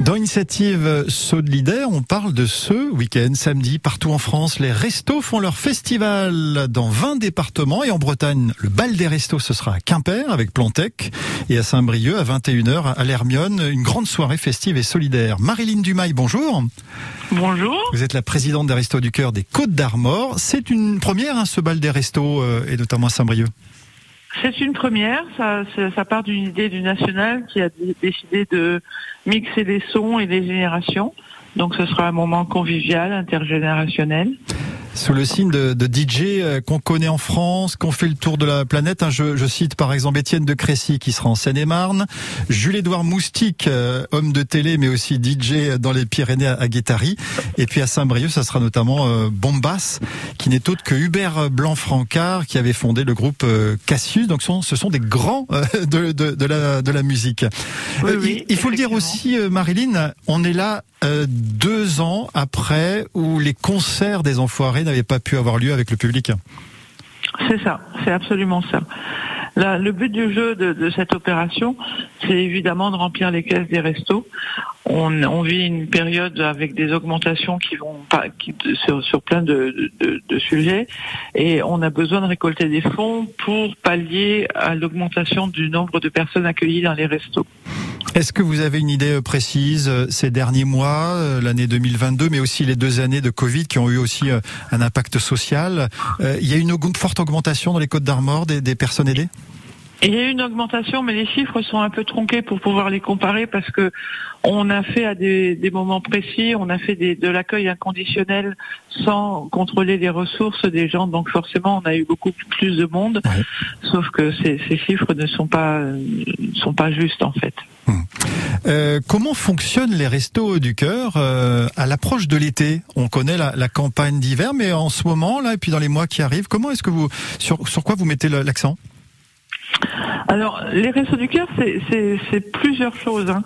Dans Initiative Solidaire, on parle de ce week-end, samedi, partout en France. Les restos font leur festival dans 20 départements et en Bretagne, le bal des restos, ce sera à Quimper avec Plantec et à Saint-Brieuc à 21h à l'Hermione, une grande soirée festive et solidaire. Marilyn Dumail, bonjour. Bonjour. Vous êtes la présidente des Restos du Cœur des Côtes d'Armor. C'est une première, hein, ce bal des restos, euh, et notamment à Saint-Brieuc. C'est une première, ça, ça part d'une idée du national qui a décidé de mixer les sons et les générations. Donc ce sera un moment convivial, intergénérationnel sous le signe de, de DJ euh, qu'on connaît en France, qu'on fait le tour de la planète. Hein, je, je, cite par exemple Étienne de Crécy qui sera en Seine-et-Marne, Jules-Édouard Moustique, euh, homme de télé mais aussi DJ dans les Pyrénées à, Guétari, et puis à Saint-Brieuc, ça sera notamment euh, Bombas, qui n'est autre que Hubert Blanc-Francard qui avait fondé le groupe euh, Cassius. Donc ce sont des grands de, de, de, la, de la musique. Oui, oui, il, il faut le dire aussi, Marilyn, on est là deux ans après où les concerts des Enfoirés n'avaient pas pu avoir lieu avec le public. C'est ça, c'est absolument ça. le but du jeu de, cette opération, c'est évidemment de remplir les caisses des restos. On, vit une période avec des augmentations qui vont pas sur, plein de, sujets et on a besoin de récolter des fonds pour pallier à l'augmentation du nombre de personnes accueillies dans les restos. Est-ce que vous avez une idée euh, précise euh, ces derniers mois, euh, l'année 2022, mais aussi les deux années de Covid qui ont eu aussi un impact social Il y a une forte augmentation dans les Côtes d'Armor des, des personnes aidées? Il y a eu une augmentation, mais les chiffres sont un peu tronqués pour pouvoir les comparer parce que on a fait à des, des moments précis, on a fait des, de l'accueil inconditionnel sans contrôler les ressources des gens, donc forcément on a eu beaucoup plus de monde. Sauf que ces, ces, chiffres ne sont pas ne sont pas justes en fait. Euh, comment fonctionnent les restos du cœur euh, à l'approche de l'été? On connaît la, campagne d'hiver, mais en ce moment là et puis dans les mois qui arrivent, comment est-ce que vous sur quoi vous mettez l'accent? Alors, les Restos du Cœur, c'est plusieurs choses. Hein.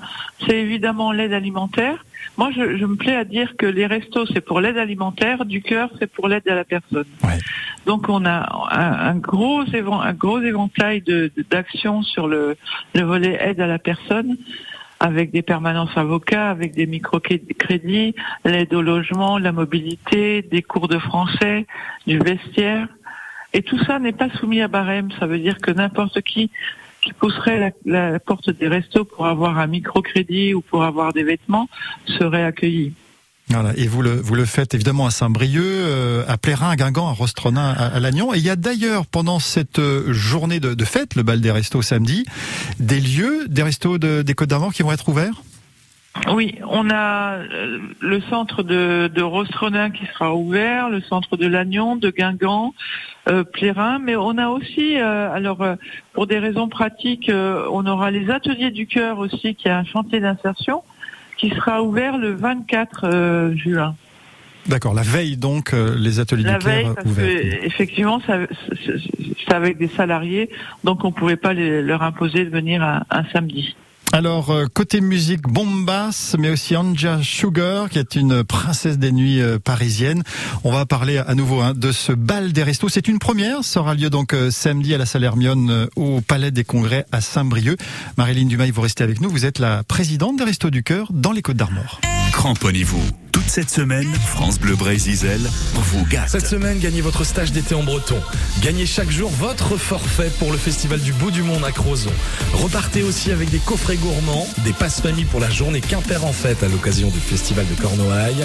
C'est évidemment l'aide alimentaire. Moi, je, je, me plais à dire que les restos, c'est pour l'aide alimentaire, du cœur, c'est pour l'aide à la personne. Ouais. Donc, on a un, un gros, un gros éventail d'actions de, sur le, le volet aide à la personne avec des permanences avocats, avec des microcrédits, l'aide au logement, la mobilité, des cours de français, du vestiaire. Et tout ça n'est pas soumis à barème. Ça veut dire que n'importe qui qui pousserait la, porte des restos pour avoir un microcrédit ou pour avoir des vêtements serait accueilli. Voilà, et vous le, faites évidemment à Saint-Brieuc, euh, à Plérin, à Guingamp, à Rostronin, à, Lannion. Et il y a d'ailleurs pendant cette euh, journée de, fête, le bal des restos samedi, des lieux, des restos de, des Côtes d'Armor qui vont être ouverts? Oui, on a euh, le centre de, de Rostronin qui sera ouvert, le centre de Lannion, de Guingamp, euh, Plérin, mais on a aussi, euh, alors euh, pour des raisons pratiques, on aura les ateliers du cœur aussi, qui est un chantier d'insertion, qui sera ouvert le 24 juin. D'accord, la veille donc, les ateliers la du cœur veille, parce Que, effectivement, c'est avec des salariés, donc on ne pouvait pas leur imposer de venir un samedi. Alors, euh, côté musique, Bombas, mais aussi Anja Sugar, qui est une princesse des nuits euh, parisiennes. On va parler à nouveau hein, de ce bal des restos. C'est une première, ça aura lieu donc euh, samedi à la salle Hermione au Palais des Congrès à Saint-Brieuc. Marilyn Dumail, vous restez avec nous. Vous êtes la présidente des Restos du Cœur dans les Côtes d'Armor. Cramponnez-vous. Toute cette semaine, France Bleu Brésil vous gâte. Cette semaine, gagnez votre stage d'été en breton. Gagnez chaque jour votre forfait pour le festival du bout du monde à Crozon. Repartez aussi avec des coffrets gourmands, des passes famille pour la journée Quimper en fête à l'occasion du festival de Cornouailles.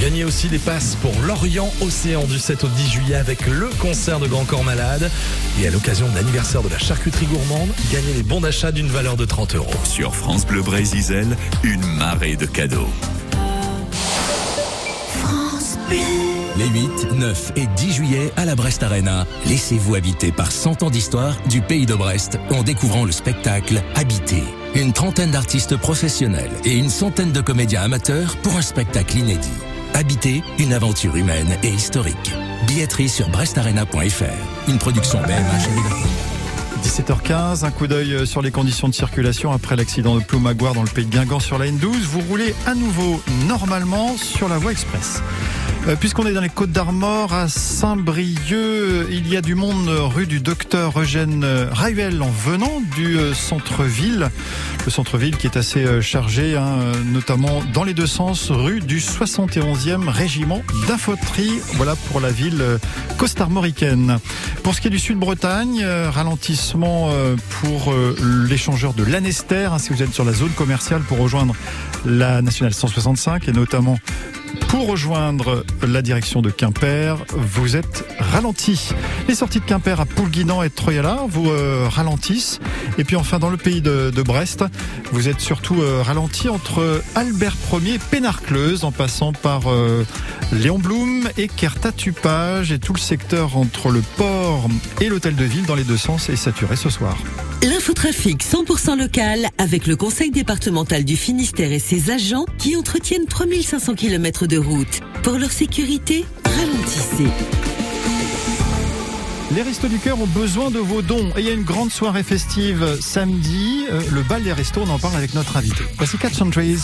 Gagnez aussi des passes pour l'Orient Océan du 7 au 10 juillet avec le concert de Grand Corps Malade. Et à l'occasion de l'anniversaire de la charcuterie gourmande, gagnez les bons d'achat d'une valeur de 30 euros. Sur France Bleu Brésil, une marée de cadeaux. Les 8, 9 et 10 juillet à la Brest Arena, laissez-vous habiter par 100 ans d'histoire du pays de Brest en découvrant le spectacle Habité. Une trentaine d'artistes professionnels et une centaine de comédiens amateurs pour un spectacle inédit. Habité, une aventure humaine et historique. Billetterie sur brestarena.fr. Une production BMH 17h15, un coup d'œil sur les conditions de circulation après l'accident de Ploumagoire dans le pays de Guingamp sur la N12. Vous roulez à nouveau normalement sur la voie express. Euh, Puisqu'on est dans les Côtes d'Armor, à Saint-Brieuc, il y a du monde rue du docteur Eugène Rayuel en venant du euh, centre-ville. Le centre-ville qui est assez euh, chargé, hein, euh, notamment dans les deux sens, rue du 71e régiment d'infanterie. Voilà pour la ville euh, costarmoricaine. Pour ce qui est du Sud-Bretagne, euh, ralentissement euh, pour euh, l'échangeur de Lanester, hein, si vous êtes sur la zone commerciale pour rejoindre la nationale 165 et notamment pour rejoindre la direction de Quimper, vous êtes ralenti. Les sorties de Quimper à Poulguinan et Troyala vous euh, ralentissent. Et puis enfin dans le pays de, Brest, vous êtes surtout euh, ralenti entre Albert Ier et Pénarcleuse en passant par euh, Léon Blum et Kertatupage et tout le secteur entre le port et l'hôtel de ville dans les deux sens est saturé ce soir. L'infotrafic 100% local avec le conseil départemental du Finistère et ses agents qui entretiennent 3500 km de route. Pour leur sécurité, ralentissez. Les Restos du Cœur ont besoin de vos dons et il y a une grande soirée festive samedi. Euh, le bal des restos, on en parle avec notre invité. Voici Cat Trees.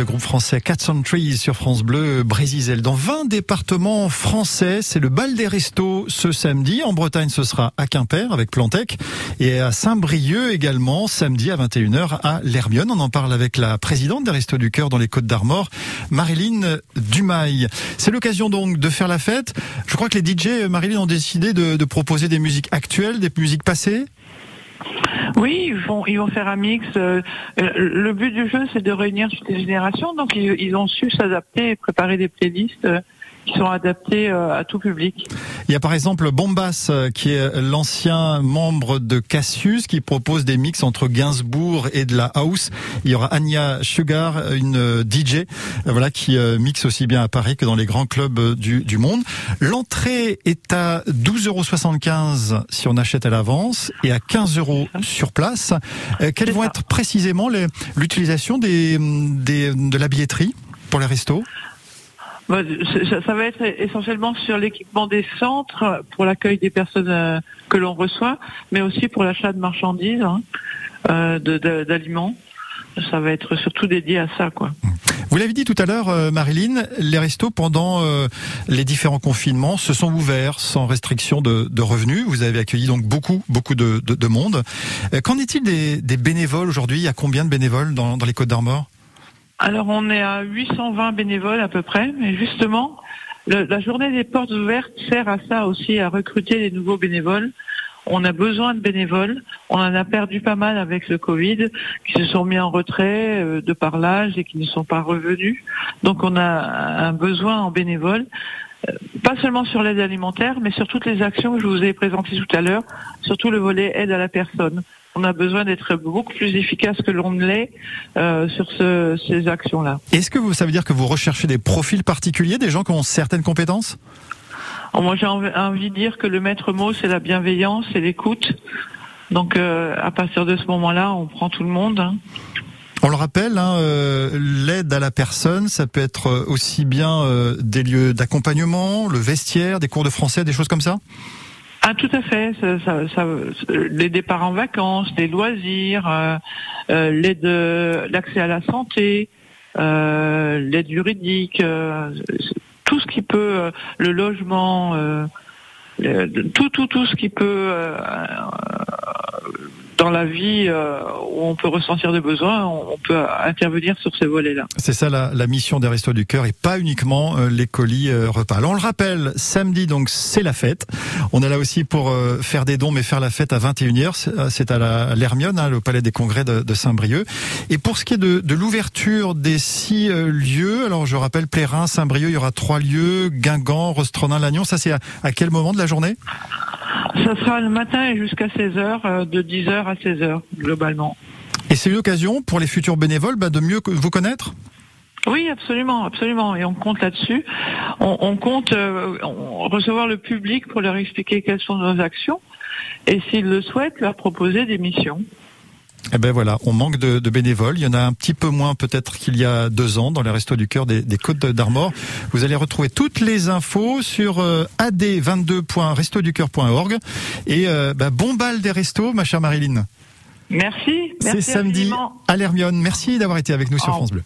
Le groupe français Cats on Trees sur France Bleu Brésil. Dans 20 départements français, c'est le bal des restos ce samedi. En Bretagne, ce sera à Quimper avec Plantec et à Saint-Brieuc également samedi à 21h à l'Hermione. On en parle avec la présidente des Restos du Cœur dans les Côtes d'Armor, Marilyn Dumail. C'est l'occasion donc de faire la fête. Je crois que les DJ, Marilyn, ont décidé de proposer des musiques actuelles, des musiques passées. Oui, ils vont, ils vont faire un mix. euh, euh, le but du jeu, c'est de réunir toutes les générations. Donc, ils, ils ont su s'adapter et préparer des playlists euh, qui sont adaptées euh, à tout public. Il y a par exemple Bombas, euh, qui est l'ancien membre de Cassius, qui propose des mix entre Gainsbourg et de la house. Il y aura Anya Sugar, une euh, DJ, voilà, qui mixe aussi bien à Paris que dans les grands clubs du, du monde. L'entrée est à 12,75 euros si on achète à l'avance et à 15 euros sur place. Quelles vont ça. être précisément l'utilisation des, des, de la billetterie pour les restos? Ça, ça va être essentiellement sur l'équipement des centres pour l'accueil des personnes euh, que l'on reçoit, mais aussi pour l'achat de marchandises, hein, euh, d'aliments. Ça va être surtout dédié à ça, quoi. Vous l'avez dit tout à l'heure, euh, Marilyn, les restos pendant les différents confinements se sont ouverts sans restriction de, revenus. Vous avez accueilli donc beaucoup, beaucoup de, de, de monde. Qu'en est-il des, bénévoles aujourd'hui? Il y a combien de bénévoles dans les Côtes d'Armor Alors on est à 820 bénévoles à peu près, mais justement, la journée des portes ouvertes sert à ça aussi, à recruter des nouveaux bénévoles. On a besoin de bénévoles. On en a perdu pas mal avec le Covid, qui se sont mis en retrait euh, de par l'âge et qui ne sont pas revenus. Donc on a un besoin en bénévoles, euh, pas seulement sur l'aide alimentaire, mais sur toutes les actions que je vous ai présentées tout à l'heure, surtout le volet aide à la personne. On a besoin d'être beaucoup plus efficace que l'on ne l'est euh, sur ce- ces actions-là. Est-ce que vous, ça veut dire que vous recherchez des profils particuliers, des gens qui ont certaines compétences? Alors, moi, j'ai envie, envie de dire que le maître mot, c'est la bienveillance et l'écoute. Donc, euh, à partir de ce moment-là, on prend tout le monde. hein. On le rappelle, hein, euh, l'aide à la personne, ça peut être euh, aussi bien euh, des lieux d'accompagnement, le vestiaire, des cours de français, des choses comme ça? Ah, tout à fait. Les départs en vacances, les loisirs, euh, euh, l'accès à la santé, euh, l'aide juridique, tout ce qui peut, le logement, tout, tout, tout ce qui peut dans la vie euh, où on peut ressentir des besoins, on, peut intervenir sur ces volets-là. C'est ça la, la mission des Restos du Cœur et pas uniquement euh, les colis euh, repas. Alors on le rappelle, samedi donc c'est la fête. On est là aussi pour euh, faire des dons mais faire la fête à 21h. C'est- euh, à l'Hermione, hein, le palais des congrès de, de Saint-Brieuc. Et pour ce qui est de, de l'ouverture des six euh, lieux, alors je rappelle Plérin, Saint-Brieuc, il y aura trois lieux, Guingamp, Rostronin, Lannion. Ça c'est à, à quel moment de la journée? Ça sera le matin et jusqu'à 16h, euh, de 10h à 16h globalement. Et c'est l'occasion pour les futurs bénévoles bah, de mieux vous connaître? Oui, absolument, absolument, et on compte là-dessus. On, on compte euh, on- recevoir le public pour leur expliquer quelles sont nos actions et s'ils le souhaitent, leur proposer des missions. Eh ben voilà, on manque de, de bénévoles. Il y en a un petit peu moins peut-être qu'il y a deux ans dans les Restos du Cœur des, des Côtes d'Armor. Vous allez retrouver toutes les infos sur euh, ad22.restoducœur.org. Et euh, bah, bon bal des restos, ma chère Marilyn. Merci. C'est merci samedi infiniment. à l'Hermione. Merci d'avoir été avec nous sur France Bleu.